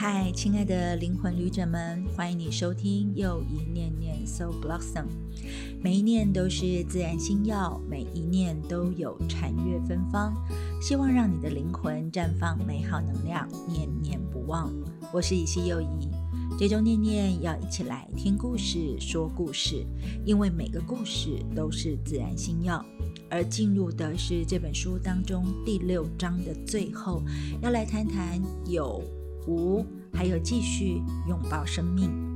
嗨，亲爱的灵魂旅者们，欢迎你收听又一念念 So Blossom。每一念都是自然星耀，每一念都有禅悦芬芳。希望让你的灵魂绽放美好能量，念念不忘。我是以西又一，这周念念要一起来听故事，说故事，因为每个故事都是自然星耀。而进入的是这本书当中第六章的最后，要来谈谈有。无，还有继续拥抱生命。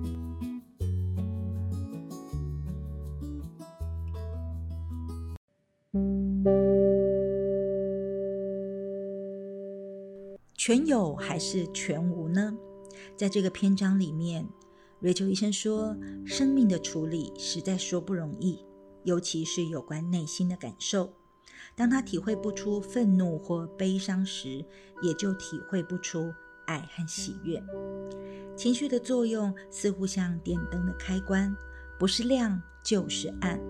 全有还是全无呢？在这个篇章里面，瑞秋医生说，生命的处理实在说不容易，尤其是有关内心的感受。当他体会不出愤怒或悲伤时，也就体会不出。爱和喜悦，情绪的作用似乎像电灯的开关，不是亮就是暗。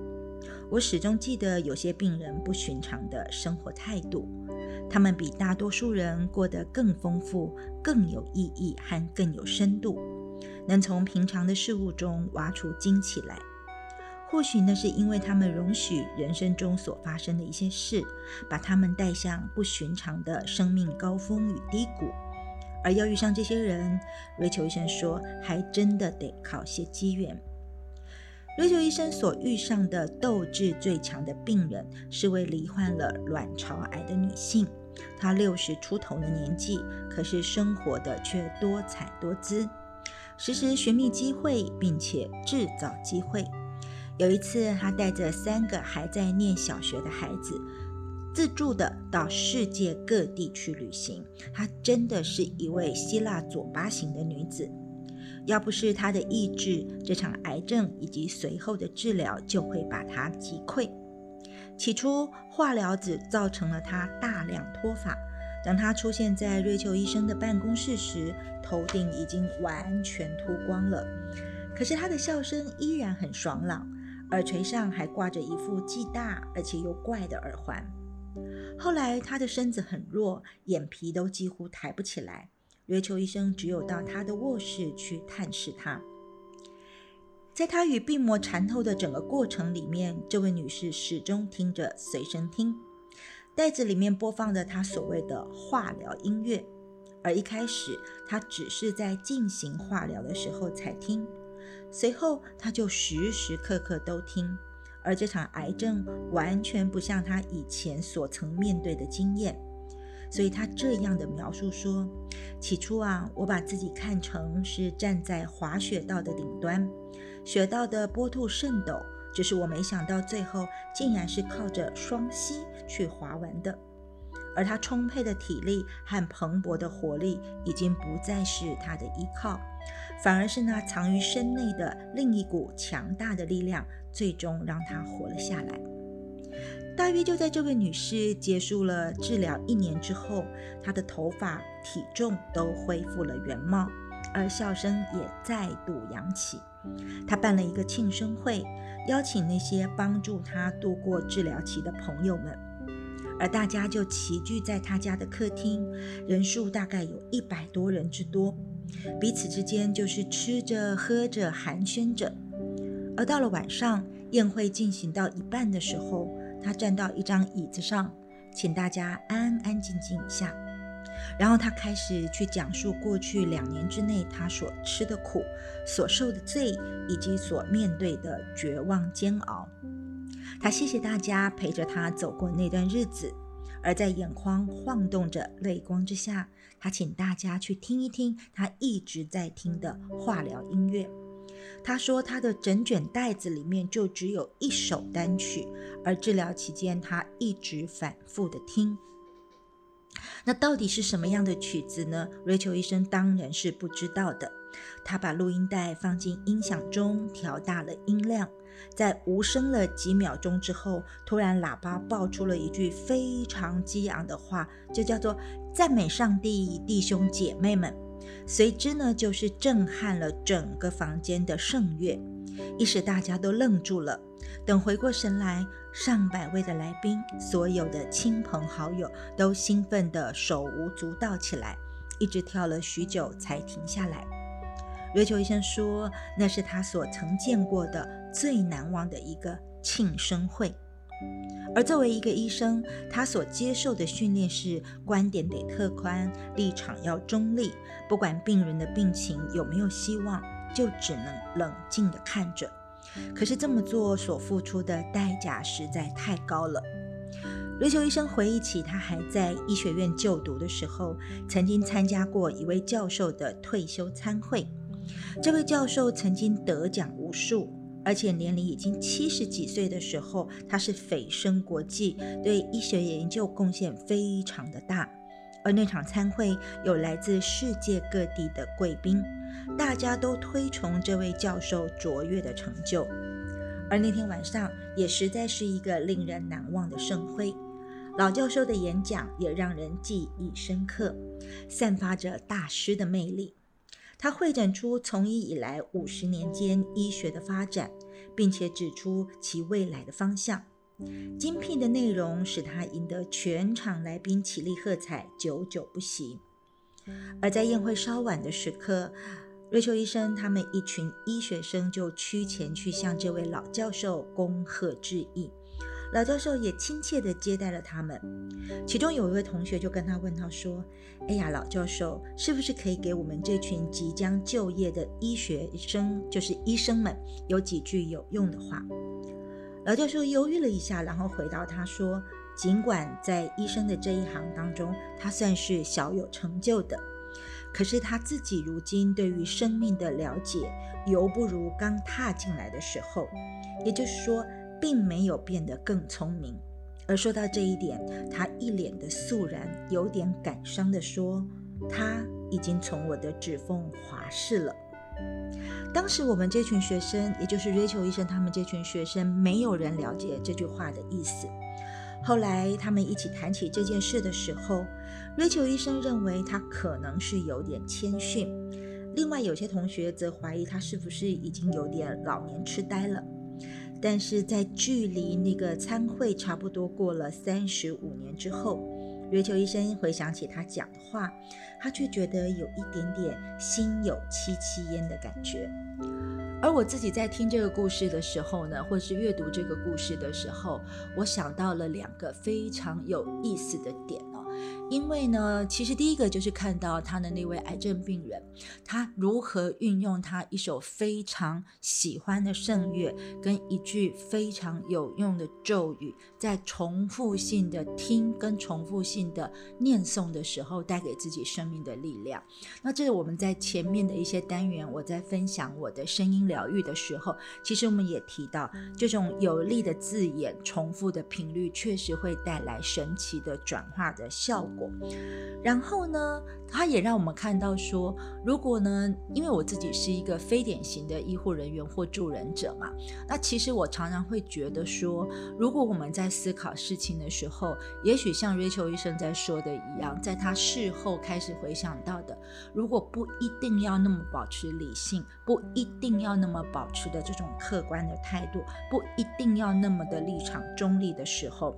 我始终记得有些病人不寻常的生活态度，他们比大多数人过得更丰富、更有意义和更有深度，能从平常的事物中挖出惊奇来。或许那是因为他们容许人生中所发生的一些事，把他们带向不寻常的生命高峰与低谷。而要遇上这些人，瑞秋医生说，还真的得靠些机缘。瑞秋医生所遇上的斗志最强的病人，是位罹患了卵巢癌的女性。她六十出头的年纪，可是生活的却多彩多姿，时时寻觅机会，并且制造机会。有一次，她带着三个还在念小学的孩子。自助的到世界各地去旅行，她真的是一位希腊左巴型的女子。要不是她的意志，这场癌症以及随后的治疗就会把她击溃。起初，化疗只造成了她大量脱发。当她出现在瑞秋医生的办公室时，头顶已经完全秃光了。可是她的笑声依然很爽朗，耳垂上还挂着一副既大而且又怪的耳环。后来，他的身子很弱，眼皮都几乎抬不起来。瑞秋医生只有到他的卧室去探视他。在他与病魔缠斗的整个过程里面，这位女士始终听着随身听，袋子里面播放着她所谓的化疗音乐。而一开始，她只是在进行化疗的时候才听，随后她就时时刻刻都听。而这场癌症完全不像他以前所曾面对的经验，所以他这样的描述说：“起初啊，我把自己看成是站在滑雪道的顶端，雪道的波兔甚陡，只是我没想到最后竟然是靠着双膝去滑完的。而他充沛的体力和蓬勃的活力已经不再是他的依靠，反而是那藏于身内的另一股强大的力量。”最终让她活了下来。大约就在这位女士结束了治疗一年之后，她的头发、体重都恢复了原貌，而笑声也再度扬起。她办了一个庆生会，邀请那些帮助她度过治疗期的朋友们，而大家就齐聚在她家的客厅，人数大概有一百多人之多，彼此之间就是吃着、喝着、寒暄着。而到了晚上，宴会进行到一半的时候，他站到一张椅子上，请大家安安静静一下。然后他开始去讲述过去两年之内他所吃的苦、所受的罪，以及所面对的绝望煎熬。他谢谢大家陪着他走过那段日子，而在眼眶晃动着泪光之下，他请大家去听一听他一直在听的化疗音乐。他说，他的整卷袋子里面就只有一首单曲，而治疗期间他一直反复的听。那到底是什么样的曲子呢？Rachel 医生当然是不知道的。他把录音带放进音响中，调大了音量，在无声了几秒钟之后，突然喇叭爆出了一句非常激昂的话，就叫做“赞美上帝，弟兄姐妹们”。随之呢，就是震撼了整个房间的圣乐，一时大家都愣住了。等回过神来，上百位的来宾，所有的亲朋好友都兴奋的手舞足蹈起来，一直跳了许久才停下来。瑞秋医生说，那是他所曾见过的最难忘的一个庆生会。而作为一个医生，他所接受的训练是观点得特宽，立场要中立，不管病人的病情有没有希望，就只能冷静地看着。可是这么做所付出的代价实在太高了。瑞秋医生回忆起他还在医学院就读的时候，曾经参加过一位教授的退休参会。这位教授曾经得奖无数，而且年龄已经七十几岁的时候，他是蜚声国际，对医学研究贡献非常的大。而那场参会有来自世界各地的贵宾，大家都推崇这位教授卓越的成就。而那天晚上也实在是一个令人难忘的盛会，老教授的演讲也让人记忆深刻，散发着大师的魅力。他会诊出从医以来五十年间医学的发展，并且指出其未来的方向。精辟的内容使他赢得全场来宾起立喝彩，久久不息。而在宴会稍晚的时刻，瑞秋医生他们一群医学生就趋前去向这位老教授恭贺致意。老教授也亲切地接待了他们，其中有一位同学就跟他问他说：“哎呀，老教授，是不是可以给我们这群即将就业的医学生，就是医生们，有几句有用的话？”老教授犹豫了一下，然后回答他说：“尽管在医生的这一行当中，他算是小有成就的，可是他自己如今对于生命的了解，犹不如刚踏进来的时候，也就是说。”并没有变得更聪明，而说到这一点，他一脸的肃然，有点感伤地说：“他已经从我的指缝滑逝了。”当时我们这群学生，也就是 Rachel 医生他们这群学生，没有人了解这句话的意思。后来他们一起谈起这件事的时候，Rachel 医生认为他可能是有点谦逊，另外有些同学则怀疑他是不是已经有点老年痴呆了。但是在距离那个参会差不多过了三十五年之后，瑞秋医生回想起他讲的话，他却觉得有一点点心有戚戚焉的感觉。而我自己在听这个故事的时候呢，或是阅读这个故事的时候，我想到了两个非常有意思的点哦。因为呢，其实第一个就是看到他的那位癌症病人，他如何运用他一首非常喜欢的圣乐，跟一句非常有用的咒语，在重复性的听跟重复性的念诵的时候，带给自己生命的力量。那这是我们在前面的一些单元，我在分享我的声音疗愈的时候，其实我们也提到，这种有力的字眼、重复的频率，确实会带来神奇的转化的效果。然后呢，他也让我们看到说，如果呢，因为我自己是一个非典型的医护人员或助人者嘛，那其实我常常会觉得说，如果我们在思考事情的时候，也许像 Rachel 医生在说的一样，在他事后开始回想到的，如果不一定要那么保持理性，不一定要那么保持的这种客观的态度，不一定要那么的立场中立的时候。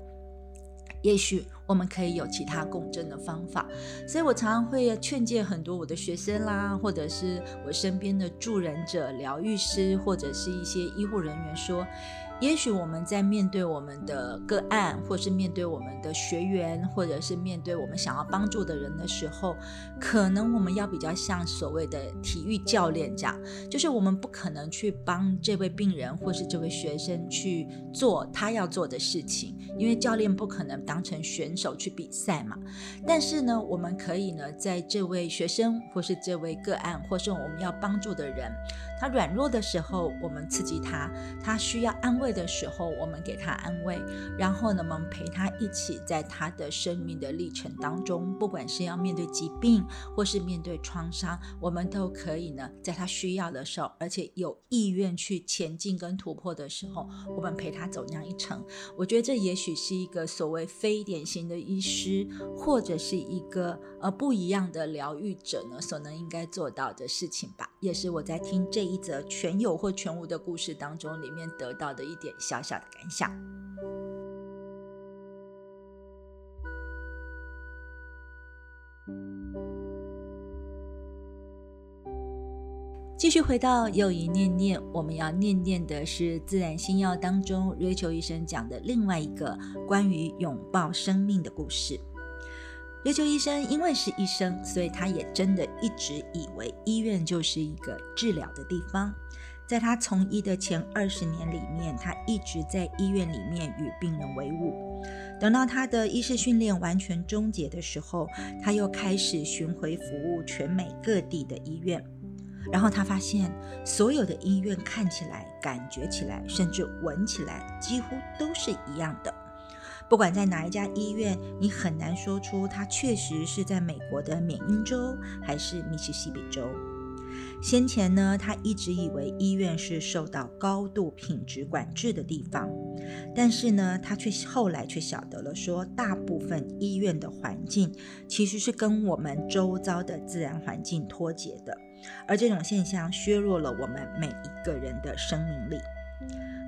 也许我们可以有其他共振的方法，所以我常常会劝诫很多我的学生啦，或者是我身边的助人者、疗愈师，或者是一些医护人员说。也许我们在面对我们的个案，或是面对我们的学员，或者是面对我们想要帮助的人的时候，可能我们要比较像所谓的体育教练这样，就是我们不可能去帮这位病人或是这位学生去做他要做的事情，因为教练不可能当成选手去比赛嘛。但是呢，我们可以呢，在这位学生或是这位个案，或是我们要帮助的人，他软弱的时候，我们刺激他，他需要安慰。的时候，我们给他安慰，然后呢，我们陪他一起在他的生命的历程当中，不管是要面对疾病，或是面对创伤，我们都可以呢，在他需要的时候，而且有意愿去前进跟突破的时候，我们陪他走那样一程。我觉得这也许是一个所谓非典型的医师，或者是一个呃不一样的疗愈者呢，所能应该做到的事情吧。也是我在听这一则全有或全无的故事当中里面得到的一。一点小小的感想。继续回到又一念念，我们要念念的是《自然星耀》当中瑞秋医生讲的另外一个关于拥抱生命的故事。瑞秋医生因为是医生，所以他也真的一直以为医院就是一个治疗的地方。在他从医的前二十年里面，他一直在医院里面与病人为伍。等到他的医师训练完全终结的时候，他又开始巡回服务全美各地的医院。然后他发现，所有的医院看起来、感觉起来，甚至闻起来，几乎都是一样的。不管在哪一家医院，你很难说出它确实是在美国的缅因州还是密西西比州。先前呢，他一直以为医院是受到高度品质管制的地方，但是呢，他却后来却晓得了，说大部分医院的环境其实是跟我们周遭的自然环境脱节的，而这种现象削弱了我们每一个人的生命力。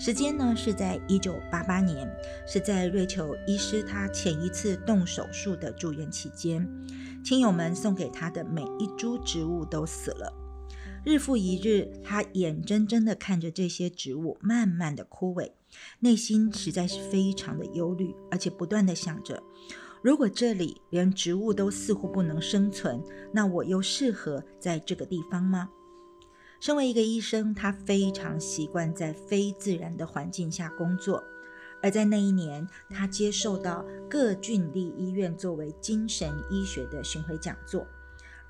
时间呢是在一九八八年，是在瑞秋医师他前一次动手术的住院期间，亲友们送给他的每一株植物都死了。日复一日，他眼睁睁地看着这些植物慢慢的枯萎，内心实在是非常的忧虑，而且不断的想着：如果这里连植物都似乎不能生存，那我又适合在这个地方吗？身为一个医生，他非常习惯在非自然的环境下工作，而在那一年，他接受到各郡立医院作为精神医学的巡回讲座。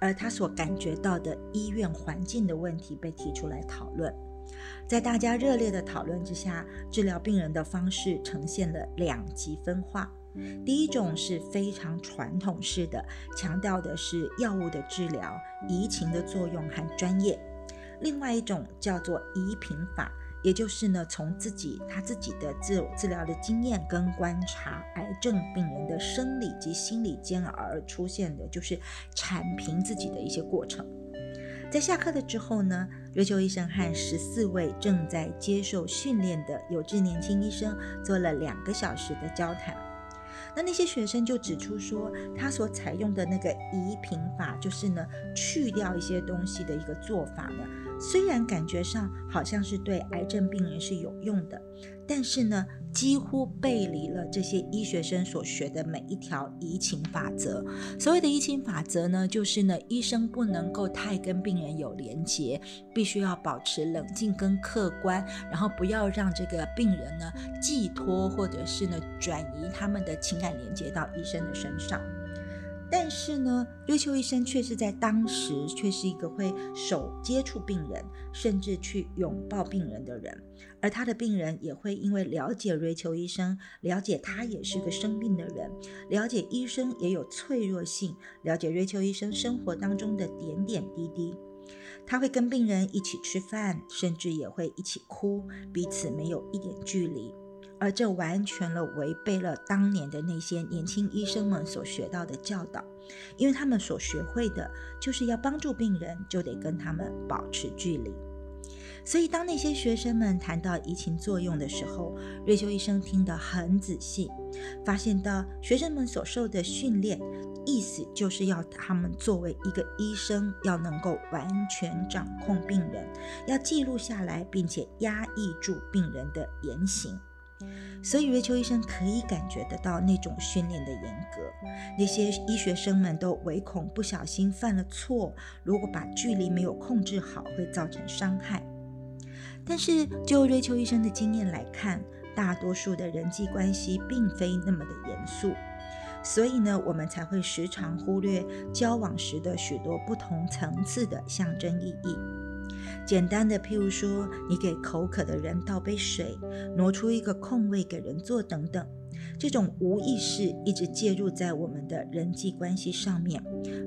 而他所感觉到的医院环境的问题被提出来讨论，在大家热烈的讨论之下，治疗病人的方式呈现了两极分化。第一种是非常传统式的，强调的是药物的治疗、移情的作用和专业；另外一种叫做移平法。也就是呢，从自己他自己的治治疗的经验跟观察癌症病人的生理及心理间而出现的，就是铲平自己的一些过程。在下课的之后呢，瑞秋医生和十四位正在接受训练的有志年轻医生做了两个小时的交谈。那那些学生就指出说，他所采用的那个移平法，就是呢去掉一些东西的一个做法呢。虽然感觉上好像是对癌症病人是有用的，但是呢，几乎背离了这些医学生所学的每一条移情法则。所谓的移情法则呢，就是呢，医生不能够太跟病人有连结，必须要保持冷静跟客观，然后不要让这个病人呢寄托或者是呢转移他们的情感连接到医生的身上。但是呢，瑞秋医生却是在当时却是一个会手接触病人，甚至去拥抱病人的人，而他的病人也会因为了解瑞秋医生，了解他也是个生病的人，了解医生也有脆弱性，了解瑞秋医生生活当中的点点滴滴，他会跟病人一起吃饭，甚至也会一起哭，彼此没有一点距离。而这完全了违背了当年的那些年轻医生们所学到的教导，因为他们所学会的就是要帮助病人，就得跟他们保持距离。所以，当那些学生们谈到移情作用的时候，瑞秋医生听得很仔细，发现到学生们所受的训练，意思就是要他们作为一个医生，要能够完全掌控病人，要记录下来，并且压抑住病人的言行。所以，瑞秋医生可以感觉得到那种训练的严格。那些医学生们都唯恐不小心犯了错，如果把距离没有控制好，会造成伤害。但是，就瑞秋医生的经验来看，大多数的人际关系并非那么的严肃，所以呢，我们才会时常忽略交往时的许多不同层次的象征意义。简单的，譬如说，你给口渴的人倒杯水，挪出一个空位给人坐，等等，这种无意识一直介入在我们的人际关系上面。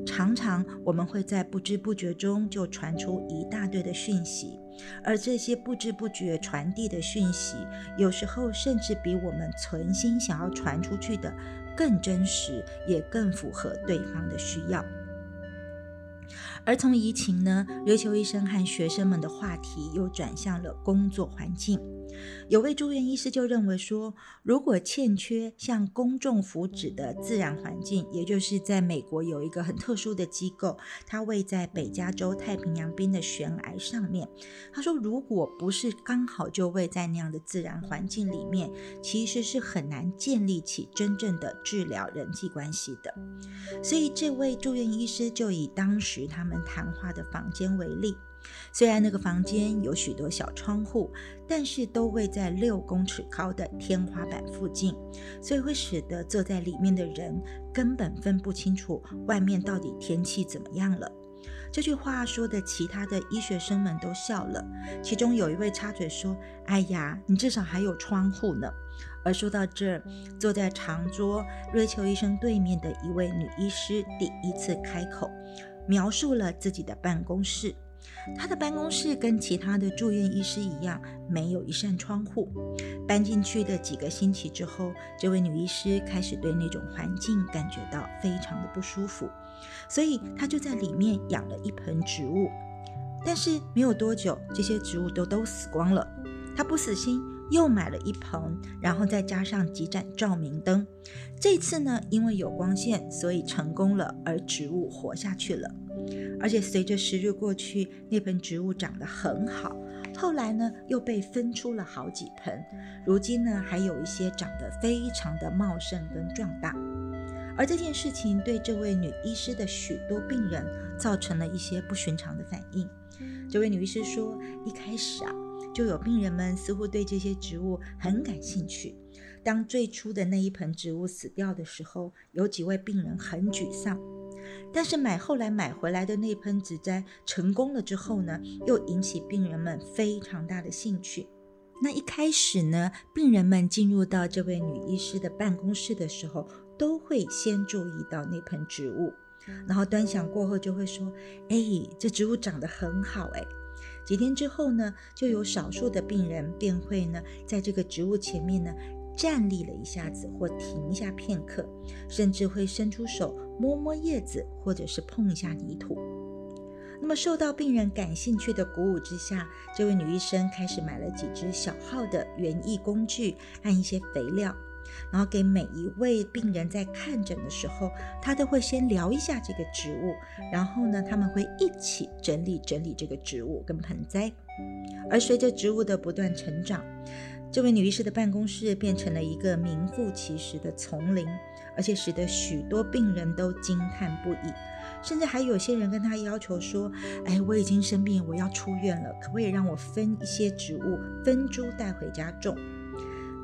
常常我们会在不知不觉中就传出一大堆的讯息，而这些不知不觉传递的讯息，有时候甚至比我们存心想要传出去的更真实，也更符合对方的需要。而从移情呢，琉球医生和学生们的话题又转向了工作环境。有位住院医师就认为说，如果欠缺像公众福祉的自然环境，也就是在美国有一个很特殊的机构，它位在北加州太平洋边的悬崖上面。他说，如果不是刚好就位在那样的自然环境里面，其实是很难建立起真正的治疗人际关系的。所以，这位住院医师就以当时他们谈话的房间为例。虽然那个房间有许多小窗户，但是都位在六公尺高的天花板附近，所以会使得坐在里面的人根本分不清楚外面到底天气怎么样了。这句话说的，其他的医学生们都笑了，其中有一位插嘴说：“哎呀，你至少还有窗户呢。”而说到这儿，坐在长桌瑞秋医生对面的一位女医师第一次开口，描述了自己的办公室。他的办公室跟其他的住院医师一样，没有一扇窗户。搬进去的几个星期之后，这位女医师开始对那种环境感觉到非常的不舒服，所以她就在里面养了一盆植物。但是没有多久，这些植物都都死光了。她不死心，又买了一盆，然后再加上几盏照明灯。这次呢，因为有光线，所以成功了，而植物活下去了。而且随着时日过去，那盆植物长得很好。后来呢，又被分出了好几盆，如今呢，还有一些长得非常的茂盛跟壮大。而这件事情对这位女医师的许多病人造成了一些不寻常的反应。这位女医师说，一开始啊，就有病人们似乎对这些植物很感兴趣。当最初的那一盆植物死掉的时候，有几位病人很沮丧。但是买后来买回来的那盆植栽成功了之后呢，又引起病人们非常大的兴趣。那一开始呢，病人们进入到这位女医师的办公室的时候，都会先注意到那盆植物，然后端详过后就会说：“哎，这植物长得很好。”哎，几天之后呢，就有少数的病人便会呢，在这个植物前面呢。站立了一下子，或停一下片刻，甚至会伸出手摸摸叶子，或者是碰一下泥土。那么，受到病人感兴趣的鼓舞之下，这位女医生开始买了几只小号的园艺工具和一些肥料，然后给每一位病人在看诊的时候，他都会先聊一下这个植物，然后呢，他们会一起整理整理这个植物跟盆栽。而随着植物的不断成长，这位女医师的办公室变成了一个名副其实的丛林，而且使得许多病人都惊叹不已，甚至还有些人跟她要求说：“哎，我已经生病，我要出院了，可不可以让我分一些植物分株带回家种？”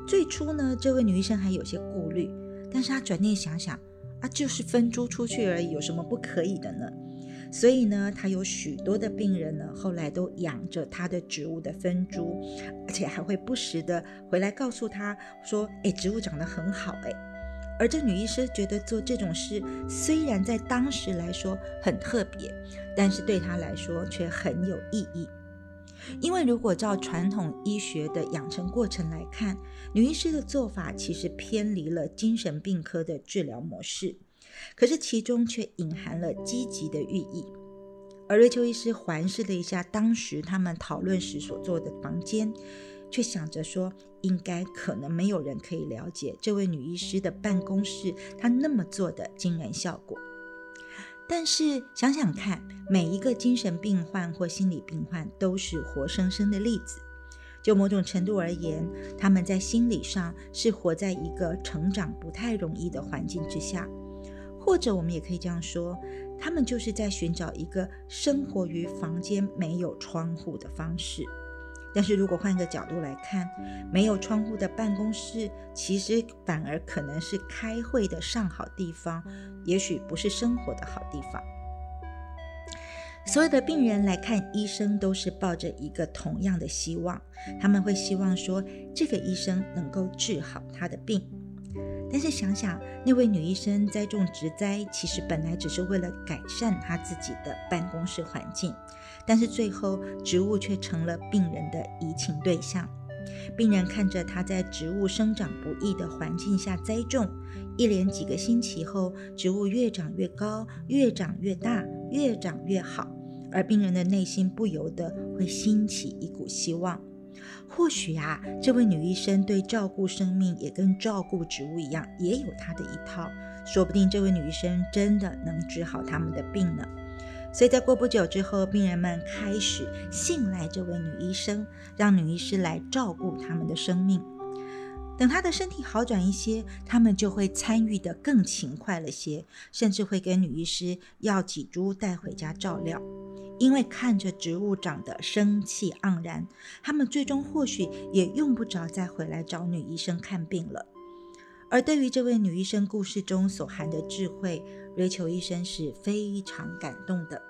最初呢，这位女医生还有些顾虑，但是她转念想想，啊，就是分株出去而已，有什么不可以的呢？所以呢，她有许多的病人呢，后来都养着她的植物的分株，而且还会不时的回来告诉她说：“哎，植物长得很好。”哎，而这女医师觉得做这种事虽然在当时来说很特别，但是对她来说却很有意义。因为如果照传统医学的养成过程来看，女医师的做法其实偏离了精神病科的治疗模式。可是其中却隐含了积极的寓意。而瑞秋医师环视了一下当时他们讨论时所做的房间，却想着说，应该可能没有人可以了解这位女医师的办公室，她那么做的惊人效果。但是想想看，每一个精神病患或心理病患都是活生生的例子。就某种程度而言，他们在心理上是活在一个成长不太容易的环境之下。或者我们也可以这样说，他们就是在寻找一个生活于房间没有窗户的方式。但是如果换个角度来看，没有窗户的办公室，其实反而可能是开会的上好地方，也许不是生活的好地方。所有的病人来看医生，都是抱着一个同样的希望，他们会希望说，这个医生能够治好他的病。但是想想，那位女医生栽种植栽，其实本来只是为了改善她自己的办公室环境，但是最后植物却成了病人的移情对象。病人看着她在植物生长不易的环境下栽种，一连几个星期后，植物越长越高，越长越大，越长越好，而病人的内心不由得会兴起一股希望。或许啊，这位女医生对照顾生命也跟照顾植物一样，也有她的一套。说不定这位女医生真的能治好他们的病呢。所以在过不久之后，病人们开始信赖这位女医生，让女医师来照顾他们的生命。等她的身体好转一些，他们就会参与的更勤快了些，甚至会跟女医师要几株带回家照料。因为看着植物长得生气盎然，他们最终或许也用不着再回来找女医生看病了。而对于这位女医生故事中所含的智慧，瑞秋医生是非常感动的。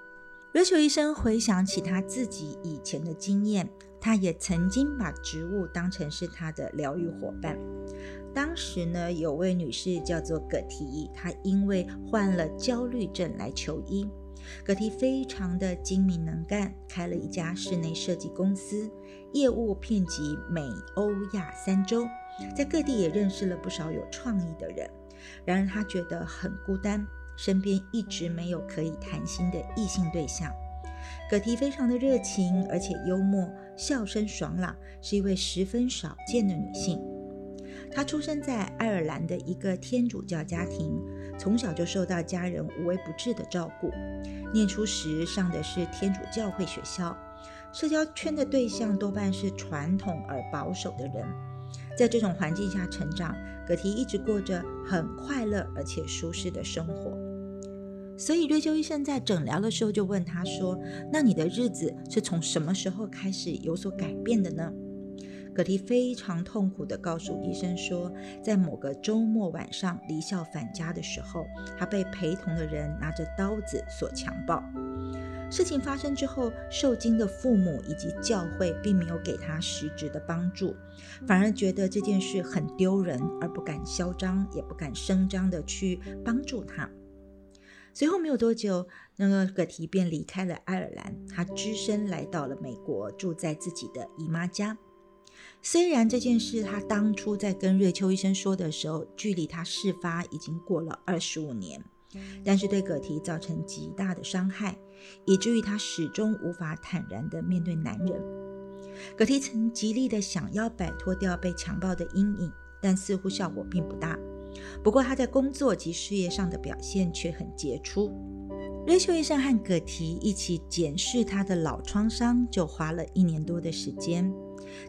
瑞秋医生回想起他自己以前的经验，他也曾经把植物当成是他的疗愈伙伴。当时呢，有位女士叫做葛提，她因为患了焦虑症来求医。葛提非常的精明能干，开了一家室内设计公司，业务遍及美、欧、亚三洲，在各地也认识了不少有创意的人。然而他觉得很孤单，身边一直没有可以谈心的异性对象。葛提非常的热情，而且幽默，笑声爽朗，是一位十分少见的女性。她出生在爱尔兰的一个天主教家庭。从小就受到家人无微不至的照顾，念书时上的是天主教会学校，社交圈的对象多半是传统而保守的人。在这种环境下成长，葛提一直过着很快乐而且舒适的生活。所以瑞秋医生在诊疗的时候就问他说：“那你的日子是从什么时候开始有所改变的呢？”葛提非常痛苦地告诉医生说，在某个周末晚上离校返家的时候，他被陪同的人拿着刀子所强暴。事情发生之后，受惊的父母以及教会并没有给他实质的帮助，反而觉得这件事很丢人，而不敢嚣张，也不敢声张地去帮助他。随后没有多久，那个葛提便离开了爱尔兰，他只身来到了美国，住在自己的姨妈家。虽然这件事他当初在跟瑞秋医生说的时候，距离他事发已经过了二十五年，但是对葛提造成极大的伤害，以至于他始终无法坦然地面对男人。葛提曾极力的想要摆脱掉被强暴的阴影，但似乎效果并不大。不过他在工作及事业上的表现却很杰出。瑞秋医生和葛提一起检视他的老创伤，就花了一年多的时间。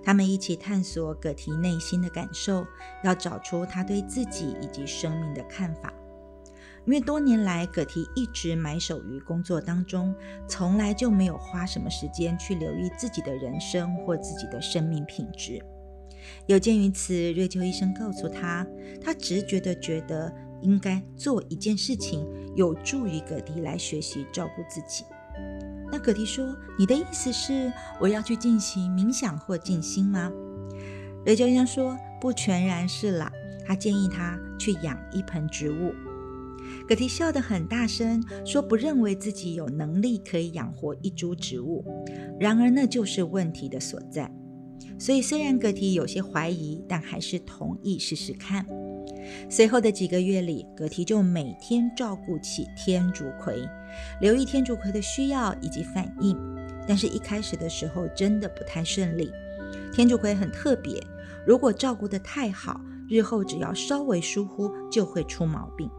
他们一起探索葛提内心的感受，要找出他对自己以及生命的看法。因为多年来，葛提一直埋首于工作当中，从来就没有花什么时间去留意自己的人生或自己的生命品质。有鉴于此，瑞秋医生告诉他，他直觉地觉得应该做一件事情，有助于葛提来学习照顾自己。那葛提说：“你的意思是我要去进行冥想或静心吗？”瑞秋医生说：“不全然是啦。”他建议他去养一盆植物。葛提笑得很大声，说：“不认为自己有能力可以养活一株植物。”然而，那就是问题的所在。所以，虽然葛提有些怀疑，但还是同意试试看。随后的几个月里，葛提就每天照顾起天竺葵，留意天竺葵的需要以及反应。但是，一开始的时候真的不太顺利。天竺葵很特别，如果照顾得太好，日后只要稍微疏忽就会出毛病。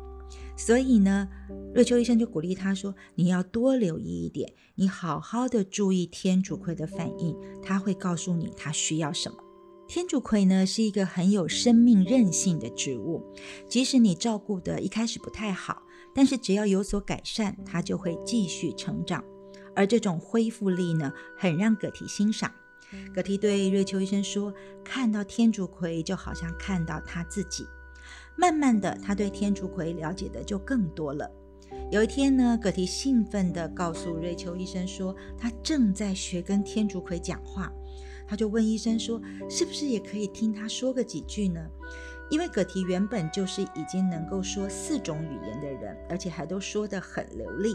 所以呢，瑞秋医生就鼓励他说：“你要多留意一点，你好好的注意天竺葵的反应，他会告诉你他需要什么。”天竺葵呢是一个很有生命韧性的植物，即使你照顾的一开始不太好，但是只要有所改善，它就会继续成长。而这种恢复力呢，很让葛提欣赏。葛提对瑞秋医生说：“看到天竺葵就好像看到他自己。”慢慢的，他对天竺葵了解的就更多了。有一天呢，葛提兴奋地告诉瑞秋医生说：“他正在学跟天竺葵讲话。”他就问医生说：“是不是也可以听他说个几句呢？”因为葛提原本就是已经能够说四种语言的人，而且还都说得很流利，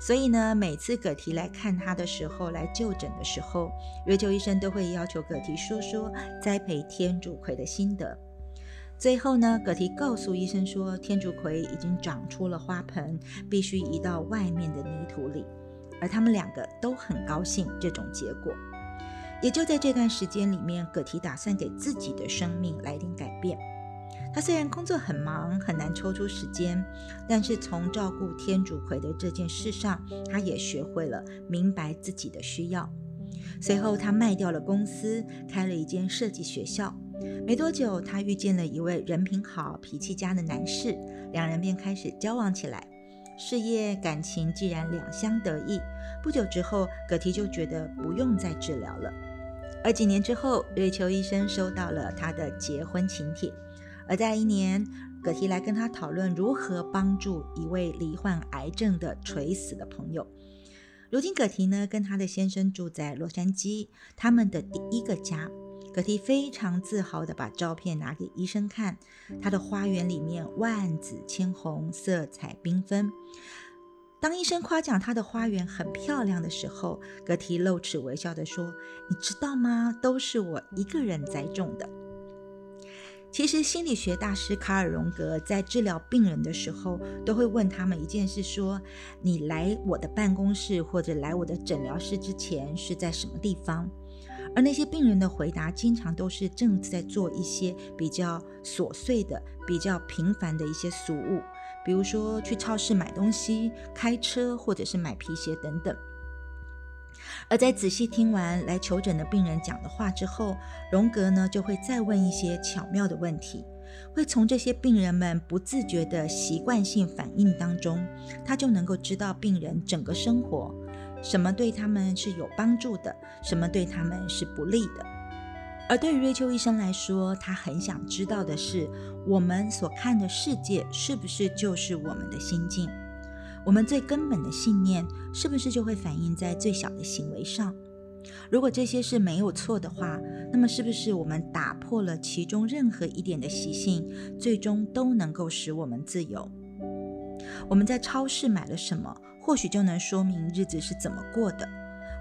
所以呢，每次葛提来看他的时候，来就诊的时候，瑞秋医生都会要求葛提说说栽培天竺葵的心得。最后呢，葛提告诉医生说，天竺葵已经长出了花盆，必须移到外面的泥土里，而他们两个都很高兴这种结果。也就在这段时间里面，葛提打算给自己的生命来点改变。他虽然工作很忙，很难抽出时间，但是从照顾天竺葵的这件事上，他也学会了明白自己的需要。随后，他卖掉了公司，开了一间设计学校。没多久，他遇见了一位人品好、脾气佳的男士，两人便开始交往起来。事业、感情既然两相得意，不久之后，葛提就觉得不用再治疗了。而几年之后，瑞秋医生收到了他的结婚请帖。而在一年，葛提来跟他讨论如何帮助一位罹患癌症的垂死的朋友。如今，葛提呢跟他的先生住在洛杉矶，他们的第一个家。葛提非常自豪地把照片拿给医生看，他的花园里面万紫千红，色彩缤纷。当医生夸奖他的花园很漂亮的时候，葛提露齿微笑地说：“你知道吗？都是我一个人栽种的。”其实，心理学大师卡尔·荣格在治疗病人的时候，都会问他们一件事：说你来我的办公室或者来我的诊疗室之前是在什么地方？而那些病人的回答，经常都是正在做一些比较琐碎的、比较平凡的一些俗务，比如说去超市买东西、开车，或者是买皮鞋等等。而在仔细听完来求诊的病人讲的话之后，荣格呢就会再问一些巧妙的问题，会从这些病人们不自觉的习惯性反应当中，他就能够知道病人整个生活，什么对他们是有帮助的，什么对他们是不利的。而对于瑞秋医生来说，他很想知道的是，我们所看的世界是不是就是我们的心境。我们最根本的信念是不是就会反映在最小的行为上？如果这些是没有错的话，那么是不是我们打破了其中任何一点的习性，最终都能够使我们自由？我们在超市买了什么，或许就能说明日子是怎么过的；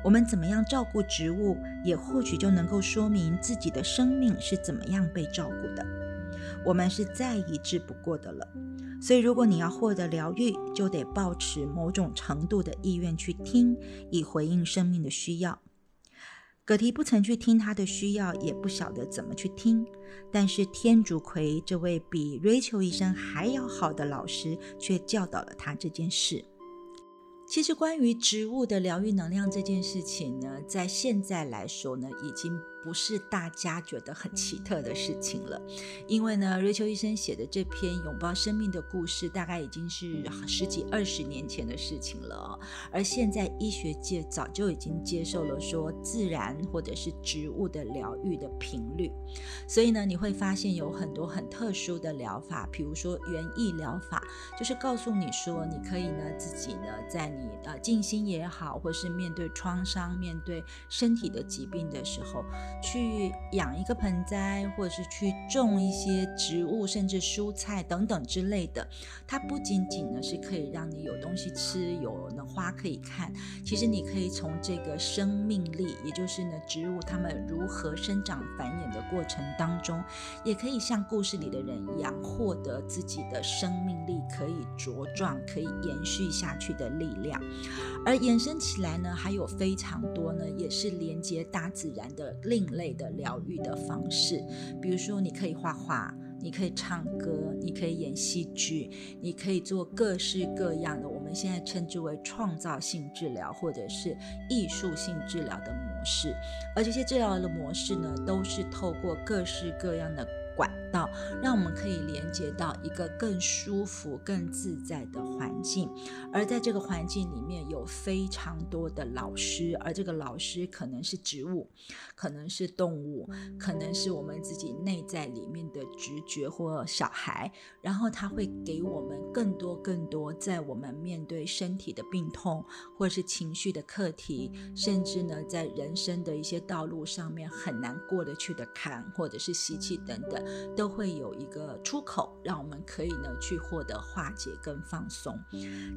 我们怎么样照顾植物，也或许就能够说明自己的生命是怎么样被照顾的。我们是再一致不过的了。所以，如果你要获得疗愈，就得保持某种程度的意愿去听，以回应生命的需要。葛提不曾去听他的需要，也不晓得怎么去听。但是天竺葵这位比瑞秋医生还要好的老师，却教导了他这件事。其实，关于植物的疗愈能量这件事情呢，在现在来说呢，已经。不是大家觉得很奇特的事情了，因为呢，瑞秋医生写的这篇拥抱生命的故事，大概已经是十几二十年前的事情了。而现在医学界早就已经接受了说自然或者是植物的疗愈的频率，所以呢，你会发现有很多很特殊的疗法，比如说园艺疗法，就是告诉你说，你可以呢自己呢在你呃静心也好，或是面对创伤、面对身体的疾病的时候。去养一个盆栽，或者是去种一些植物，甚至蔬菜等等之类的。它不仅仅呢是可以让你有东西吃，有呢花可以看。其实你可以从这个生命力，也就是呢植物它们如何生长繁衍的过程当中，也可以像故事里的人一样，获得自己的生命力可以茁壮、可以延续下去的力量。而衍生起来呢，还有非常多呢，也是连接大自然的另。类的疗愈的方式，比如说你可以画画，你可以唱歌，你可以演戏剧，你可以做各式各样的我们现在称之为创造性治疗或者是艺术性治疗的模式，而这些治疗的模式呢，都是透过各式各样的。管道，让我们可以连接到一个更舒服、更自在的环境。而在这个环境里面有非常多的老师，而这个老师可能是植物，可能是动物，可能是我们自己内在里面的直觉或小孩。然后他会给我们更多、更多，在我们面对身体的病痛，或者是情绪的课题，甚至呢，在人生的一些道路上面很难过得去的坎，或者是习气等等。都会有一个出口，让我们可以呢去获得化解跟放松。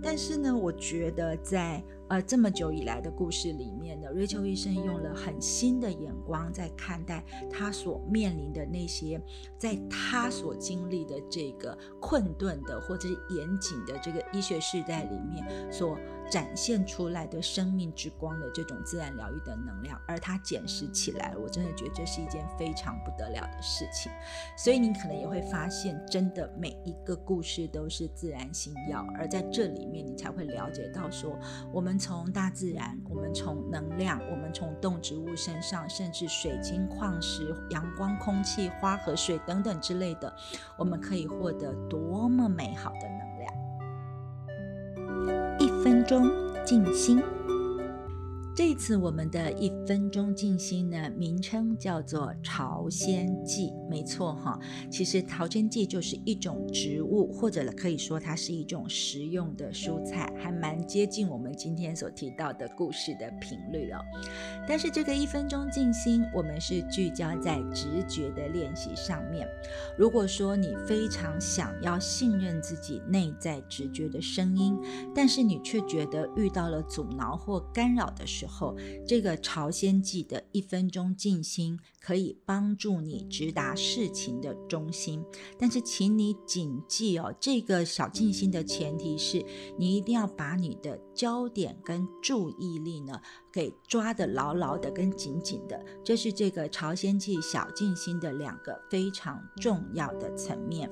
但是呢，我觉得在呃，这么久以来的故事里面呢，瑞秋医生用了很新的眼光在看待他所面临的那些，在他所经历的这个困顿的或者是严谨的这个医学时代里面所展现出来的生命之光的这种自然疗愈的能量，而他检视起来，我真的觉得这是一件非常不得了的事情。所以你可能也会发现，真的每一个故事都是自然星药，而在这里面你才会了解到说，我们。从大自然，我们从能量，我们从动植物身上，甚至水晶、矿石、阳光、空气、花和水等等之类的，我们可以获得多么美好的能量！一分钟静心。这次我们的一分钟静心呢，名称叫做朝鲜蓟，没错哈。其实朝鲜蓟就是一种植物，或者可以说它是一种食用的蔬菜，还蛮接近我们今天所提到的故事的频率哦。但是这个一分钟静心，我们是聚焦在直觉的练习上面。如果说你非常想要信任自己内在直觉的声音，但是你却觉得遇到了阻挠或干扰的时候，后，这个朝鲜记的一分钟静心可以帮助你直达事情的中心。但是，请你谨记哦，这个小静心的前提是你一定要把你的焦点跟注意力呢给抓得牢牢的、跟紧紧的。这是这个朝鲜记小静心的两个非常重要的层面。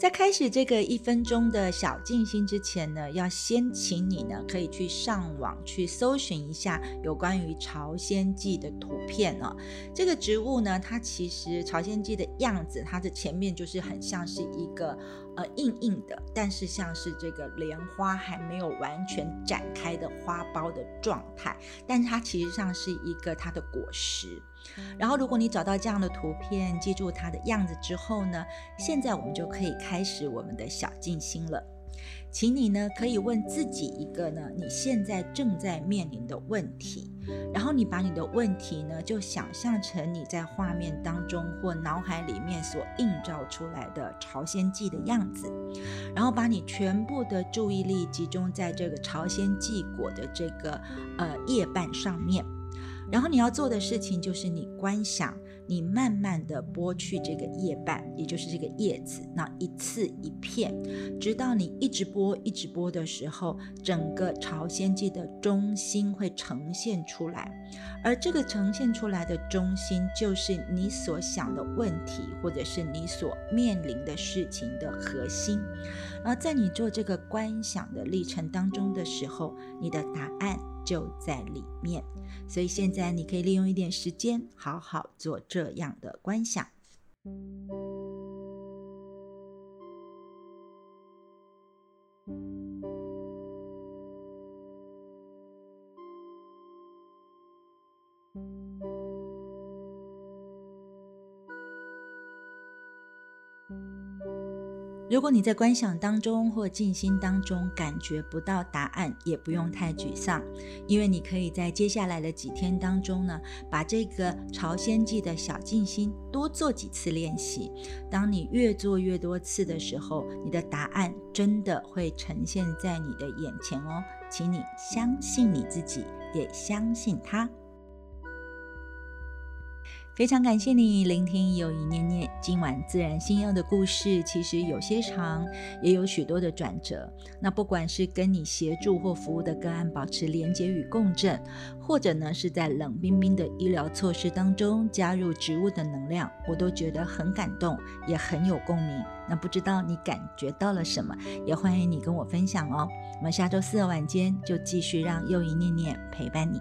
在开始这个一分钟的小静心之前呢，要先请你呢可以去上网去搜寻一下有关于朝鲜蓟的图片哦。这个植物呢，它其实朝鲜蓟的样子，它的前面就是很像是一个。呃，硬硬的，但是像是这个莲花还没有完全展开的花苞的状态，但是它其实上是一个它的果实。然后，如果你找到这样的图片，记住它的样子之后呢，现在我们就可以开始我们的小静心了。请你呢可以问自己一个呢你现在正在面临的问题，然后你把你的问题呢就想象成你在画面当中或脑海里面所映照出来的朝鲜记的样子，然后把你全部的注意力集中在这个朝鲜记果的这个呃叶瓣上面，然后你要做的事情就是你观想。你慢慢的剥去这个叶瓣，也就是这个叶子，那一次一片，直到你一直剥一直剥的时候，整个朝鲜记的中心会呈现出来，而这个呈现出来的中心，就是你所想的问题，或者是你所面临的事情的核心。然后在你做这个观想的历程当中的时候，你的答案。就在里面，所以现在你可以利用一点时间，好好做这样的观想。如果你在观想当中或静心当中感觉不到答案，也不用太沮丧，因为你可以在接下来的几天当中呢，把这个朝鲜记的小静心多做几次练习。当你越做越多次的时候，你的答案真的会呈现在你的眼前哦，请你相信你自己，也相信他。非常感谢你聆听有一念念今晚自然星耀的故事，其实有些长，也有许多的转折。那不管是跟你协助或服务的个案保持连接与共振，或者呢是在冷冰冰的医疗措施当中加入植物的能量，我都觉得很感动，也很有共鸣。那不知道你感觉到了什么？也欢迎你跟我分享哦。我们下周四的晚间就继续让又一念念陪伴你。